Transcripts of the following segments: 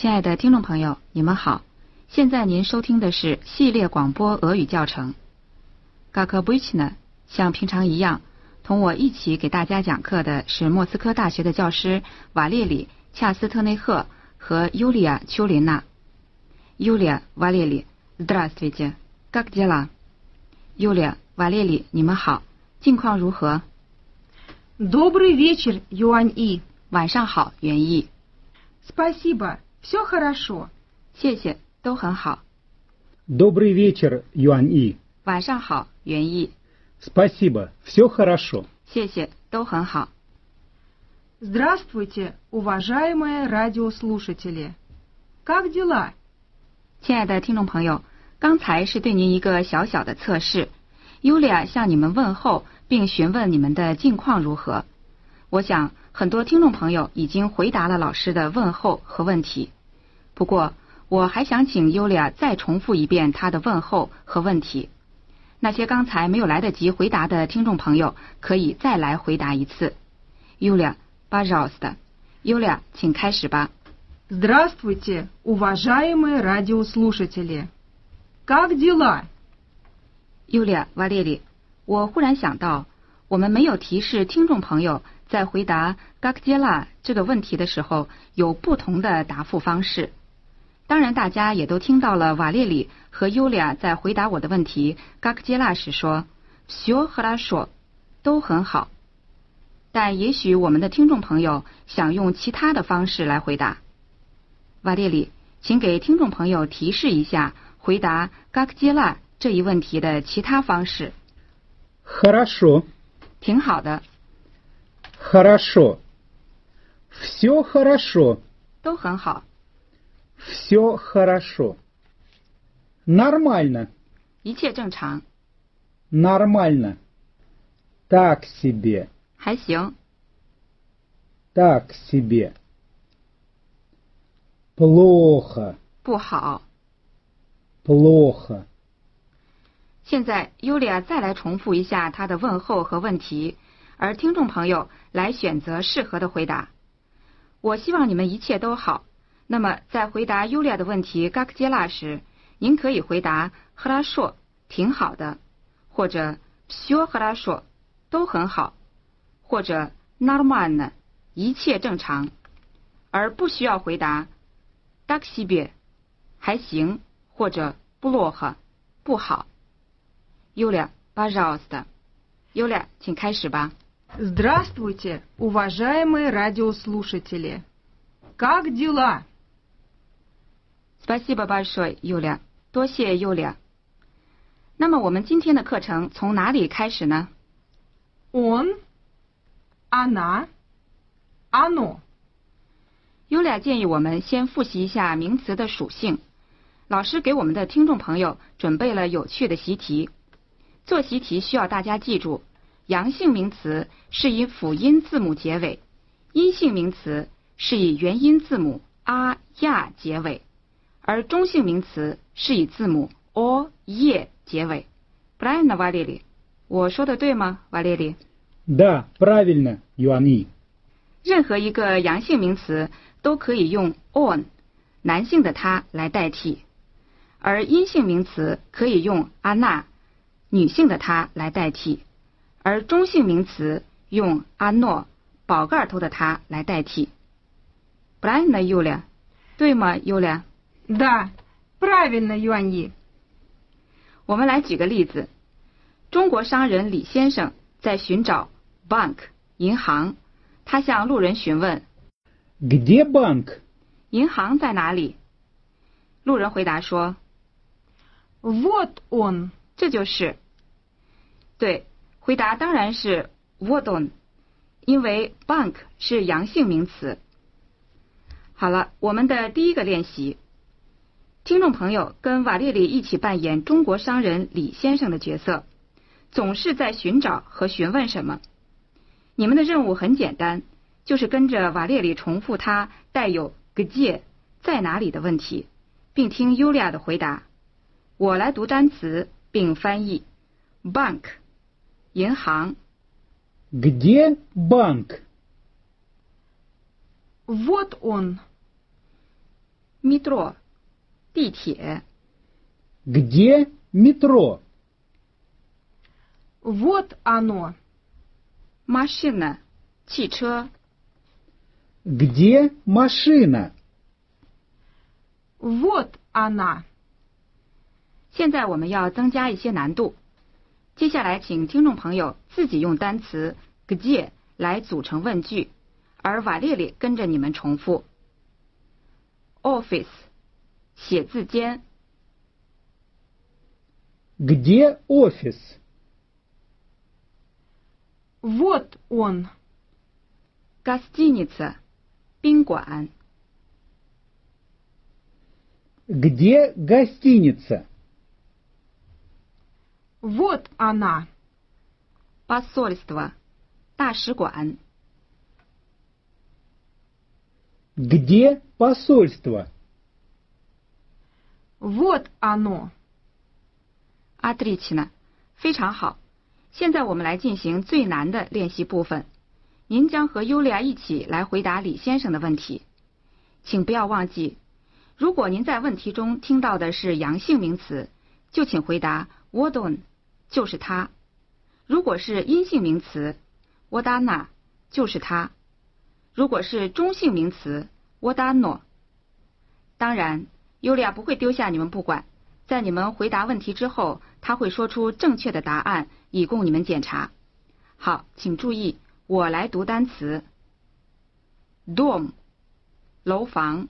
亲爱的听众朋友，你们好。现在您收听的是系列广播俄语教程。Как обычно，像平常一样，同我一起给大家讲课的是莫斯科大学的教师瓦列里·恰斯特内赫和尤利亚·丘琳娜。尤利亚·瓦列里，Здравствуйте, как дела？尤利亚·瓦列里，你们好，近况如何？ Добрый вечер, Юань И. 晚上好，袁毅。 Спасибо, все хорошо. 谢谢，都很好。 Добрый вечер, Юань И. 晚上好，袁毅。 Спасибо, все хорошо. 谢谢，都很好。 Здравствуйте, уважаемые радиослушатели. Как дела? 亲爱的听众朋友，刚才是对您一个小小的测试。尤利亚向你们问候，并询问你们的近况如何。我想 很多听众朋友已经回答了老师的问候和问题。不过，我还想请尤利亚再重复一遍她的问候和问题。那些刚才没有来得及回答的听众朋友，可以再来回答一次。尤利亚，巴饶斯的，尤利亚，请开始吧。 Здравствуйте, уважаемые радиослушатели. Как дела? 尤利亚·瓦列里，我忽然想到，我们没有提示听众朋友 在回答 “gak j e l a 这个问题的时候有不同的答复方式。当然，大家也都听到了瓦列里和尤利亚在回答我的问题 “gak j e l a 时说 “все хорошо”，都很好。但也许我们的听众朋友想用其他的方式来回答。瓦列里，请给听众朋友提示一下回答 “gak j e l a 这一问题的其他方式。 Хорошо, 挺好的， хорошо. Все хорошо, 都很好， все хорошо. Нормально, 一切正常， нормально. Так себе, 还行， так себе. Плохо, 不好。 плохо. 现在尤利亚再来重复一下她的问候和问题， 而听众朋友来选择适合的回答。我希望你们一切都好。那么，在回答 Yulia 的问题 g a k j l a 时，您可以回答 h 拉硕 s h 挺好的，或者 sure 都很好，或者 n a r m a n 一切正常，而不需要回答 d a k s i b i 还行，或者 Bloh 不好。Yulia，Bajost，Yulia，请开始吧。Здравствуйте, уважаемые радиослушатели. Как дела? Спасибо большое, 尤利亚，多谢尤利亚。那么我们今天的课程从哪里开始呢？ Он, она, оно. 尤利亚建议我们先复习一下名词的属性。老师给我们的听众朋友准备了有趣的习题。做习题需要大家记住， 阳性名词是以辅音字母结尾，阴性名词是以元音字母啊呀结尾，而中性名词是以字母 o 耶结尾。布莱纳瓦列里，我说的对吗？瓦列里， Да, правильно, Юань И. 任何一个阳性名词都可以用 on 男性的他来代替，而阴性名词可以用 ana 女性的她来代替， 而中性名词用阿诺宝盖头的他来代替。布莱纳尤利，对吗？尤利， Да, правильно, Юань И. 我们来举个例子：中国商人李先生在寻找 bank 银行，他向路人询问 Где банк? 银行在哪里。路人回答说 Вот он. 这就是。对， 回答当然是 wo don 因为 bank 是阳性名词。好了我们的第一个练习。听众朋友跟瓦列里一起扮演中国商人李先生的角色总是在寻找和询问什么。你们的任务很简单就是跟着瓦列里重复他带有 gg 在哪里的问题并听尤利亚的回答。我来读单词并翻译。bank 银行 Где банк? Вот он. ，metro，地铁 Где метро? Вот оно. machine，汽车 Где машина? Вот она. 现在我们要增加一些难度。 接下来，请听众朋友自己用单词 где 来组成问句，而瓦列里跟着你们重复。office，写字间 Где офис? Вот он. gastiniца，宾馆 Где гостиница? Вот она. посольство，大使馆 Где посольство? Вот оно. otricina，非常好。现在我们来进行最难的练习部分。您将和尤利亚一起来回答李先生的问题，请不要忘记，如果您在问题中听到的是阳性名词，就请回答 wodon， 就是他；如果是阴性名词 wodana，就是他；如果是中性名词 wodano。当然，尤利亚不会丢下你们不管，在你们回答问题之后，他会说出正确的答案，以供你们检查。好，请注意，我来读单词：dom，楼房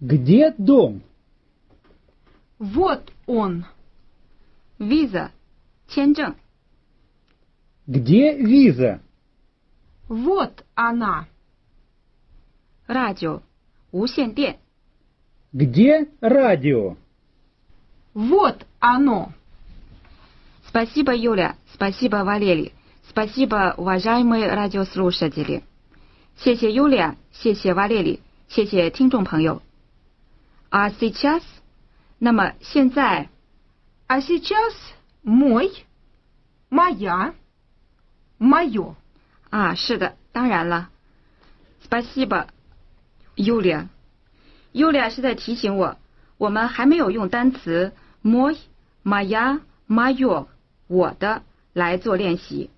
Где дом? Вот он. visa，签证 Где виза? Вот она. radio，无线电 Где радио? Вот оно. Спасибо, Юля. Спасибо, Валерий. Спасибо, уважаемые радиослушатели. 谢谢 Юля，谢谢 Валерий，谢谢听众朋友。А сейчас，那么现在 А сейчас мой, моя, мое. 啊，是的，当然了。Спасибо, Юля。Юля 是在提醒我，我们还没有用单词 мой、моя、моё 我的来做练习。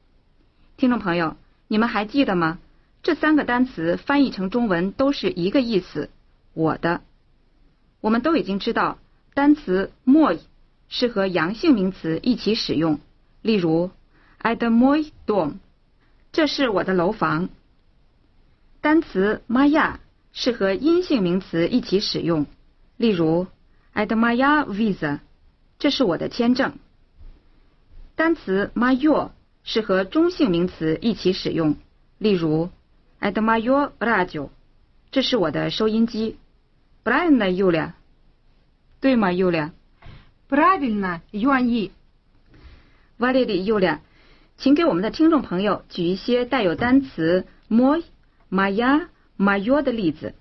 听众朋友，你们还记得吗？这三个单词翻译成中文都是一个意思，我的。我们都已经知道，单词 mой 是和阳性名词一起使用，例如 I'd my dorm 这是我的楼房。单词 Maya 是和阴性名词一起使用，例如 I'd my visa 这是我的签证。单词 my your 是和中性名词一起使用，例如 I'd my your brajo 这是我的收音机，Brian Yulia 对吗 Yulia？Правильно, Юаньи. 瓦列里 Юля，请给我们的听众朋友举一些带有单词 мой、моя、моё 的例子。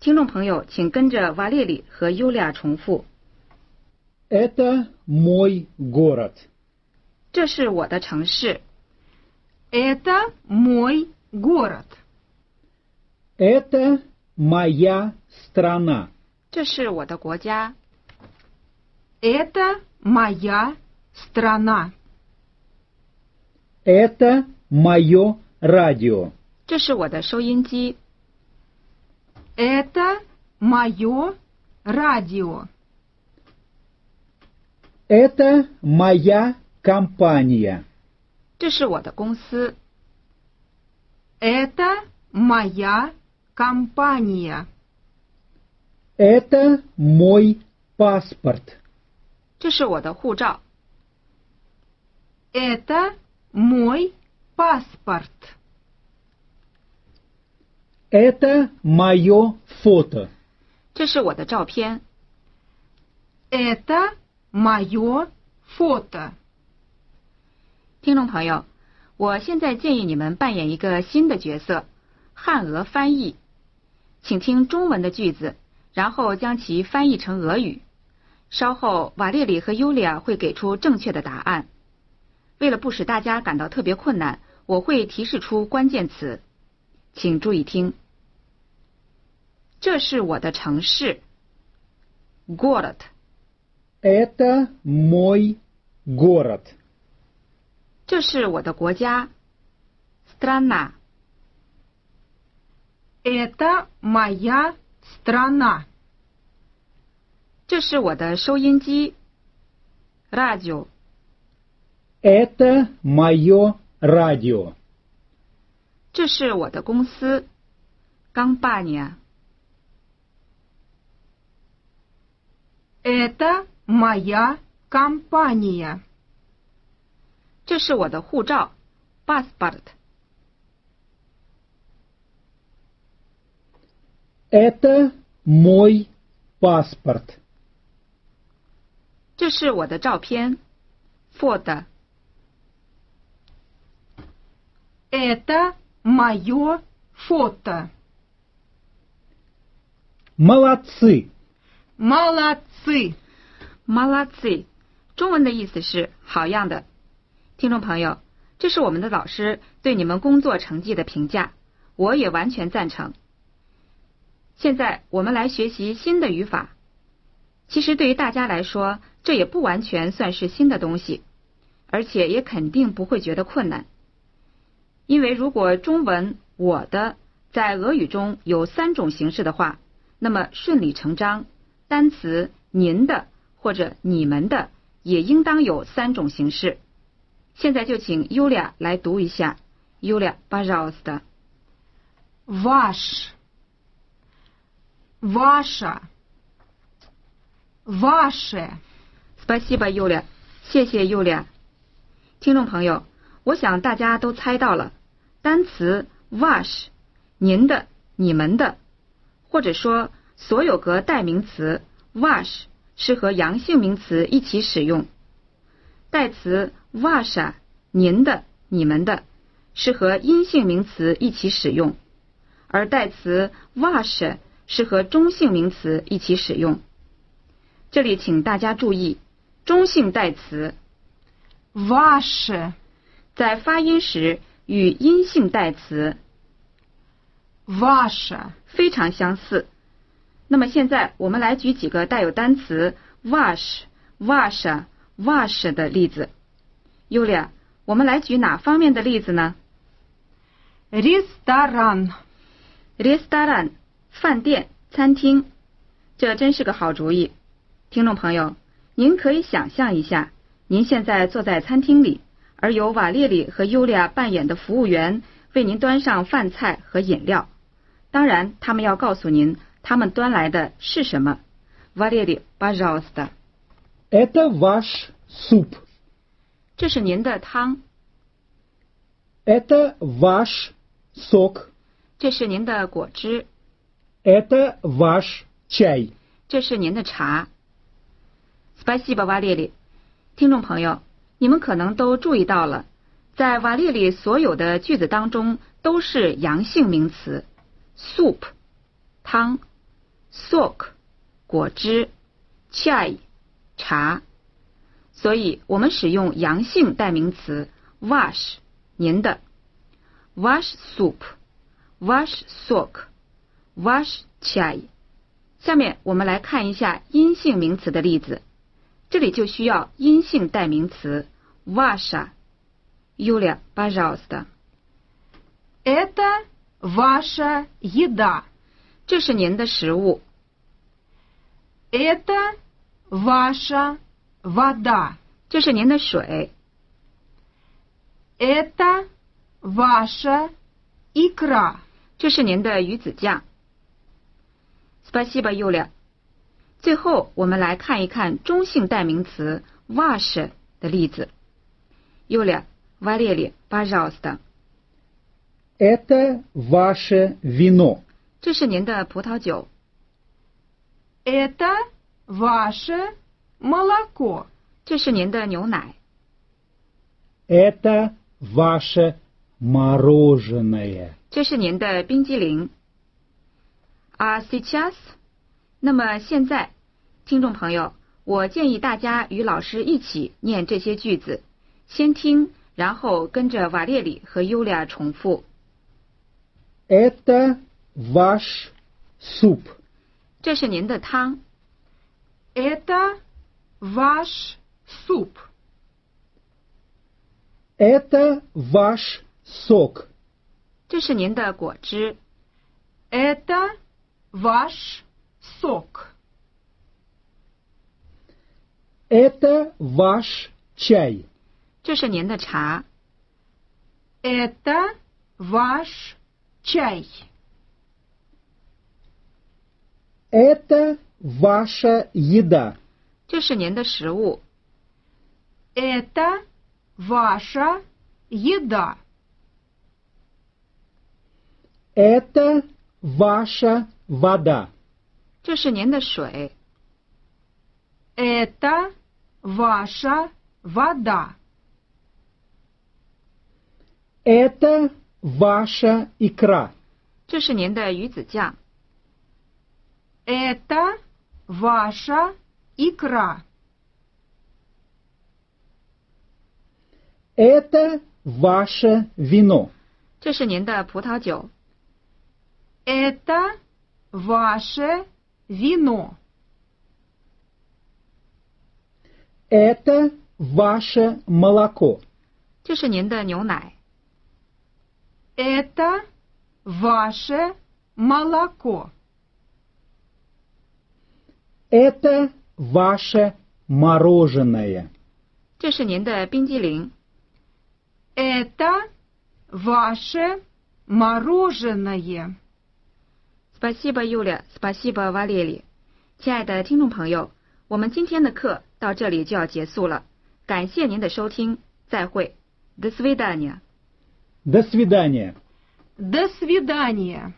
听众朋友，请跟着瓦列里和 Юля 重复： Это мой город. 这是我的城市， Это мой город. Это моя страна. 这是我的国家， Это моя страна. Это мое радио. 这是我的收音机， Это мое радио. Это моя компания. 这是我的公司， Это моя компания. Это мой паспорт. 这是我的护照， Это мой паспорт. Это мое фото. 这是我的照片。 Это мое фото. 听众朋友，我现在建议你们扮演一个新的角色——汉俄翻译。请听中文的句子，然后将其翻译成俄语。 稍后，瓦列里和尤利亚会给出正确的答案。为了不使大家感到特别困难，我会提示出关键词，请注意听。这是我的城市，город。 Это мой город. 这是我的国家，страна。 Это моя страна. 这是我的收音机，радио。 Это мое радио. 这是我的公司，компания。 Это моя компания. 这是我的护照，паспорт。 Это мой паспорт. 这是我的照片，фото。 Это мое фото. Молодцы. Молодцы. молодцы，中文的意思是好样的。听众朋友，这是我们的老师对你们工作成绩的评价，我也完全赞成。现在我们来学习新的语法。其实对于大家来说， 这也不完全算是新的东西，而且也肯定不会觉得困难。因为如果中文“我的”在俄语中有三种形式的话，那么顺理成章，单词“您的”或者“你们的”也应当有三种形式。现在就请 Yulia 来读一下，Yulia пожалуйста。 Ваш. Ваша. Ваше. Спасибо, Yulia，谢谢 Yulia。听众朋友，我想大家都猜到了，单词 wash，您的、你们的，或者说所有格代名词 wash 是和阳性名词一起使用，代词 washa，您的、你们的，是和阴性名词一起使用，而代词 wash 是和中性名词一起使用。这里请大家注意， 中性代词 Ваше. 在发音时与阴性代词 Ваша. 非常相似。那么现在我们来举几个带有单词 wash、washa、wash 的例子。Yulia，我们来举哪方面的例子呢 Ресторан. ？Restaurant，饭店、餐厅，这真是个好主意。听众朋友， 您可以想象一下，您现在坐在餐厅里，而由瓦列里和尤利亚扮演的服务员为您端上饭菜和饮料。当然，他们要告诉您他们端来的是什么。瓦列里，пожалуйста， Это ваш суп. 这是您的汤， Это ваш сок. 这是您的果汁， Это ваш чай. 这是您的茶。 巴西巴瓦列里，听众朋友，你们可能都注意到了，在瓦列里所有的句子当中都是阳性名词，soup 汤，sok 果汁，chai 茶，所以我们使用阳性代名词 wash 您的，wash soup，wash sok，wash chai。下面我们来看一下阴性名词的例子。这里就需要阴性代名词 ваша。Юля, пожалуйста， Это ваша еда. 这是您的食物， Это ваша вода. 这是您的水， Это ваша икра. 这是您的鱼子酱。Спасибо, Юля。 最后，我们来看一看中性代名词 wash 的例子。Юля, Валерий, пожалуйста。 Это ваше вино. 这是您的葡萄酒。 Это ваше молоко. 这是您的牛奶。 Это ваше мороженое. 这是您的冰激凌。А сейчас， 那么现在，听众朋友，我建议大家与老师一起念这些句子，先听，然后跟着瓦列里和尤利亚重复。 Это ваш суп. 这是您的汤， Это ваш суп. Это ваш сок. 这是您的果汁， Это ваш сок. Это ваш чай. 这是您的茶， Это ваш чай. Это ваша еда. 这是您的食物， Это ваша еда. Это ваша вода. 这是您的水， Это ваша вода. Это ваша икра. 这是您的鱼子酱， Это ваша икра. Это ваше вино. 这是您的葡萄酒， Это ваше вино. Это ваше молоко. 这是您的牛奶， Это ваше молоко. Это ваше мороженое. 这是您的冰激凌， Это ваше мороженое. Спасибо, Юля. Спасибо, Валерий. 亲爱的听众朋友，我们今天的课到这里就要结束了，感谢您的收听，再会。До свидания. До свидания. До свидания.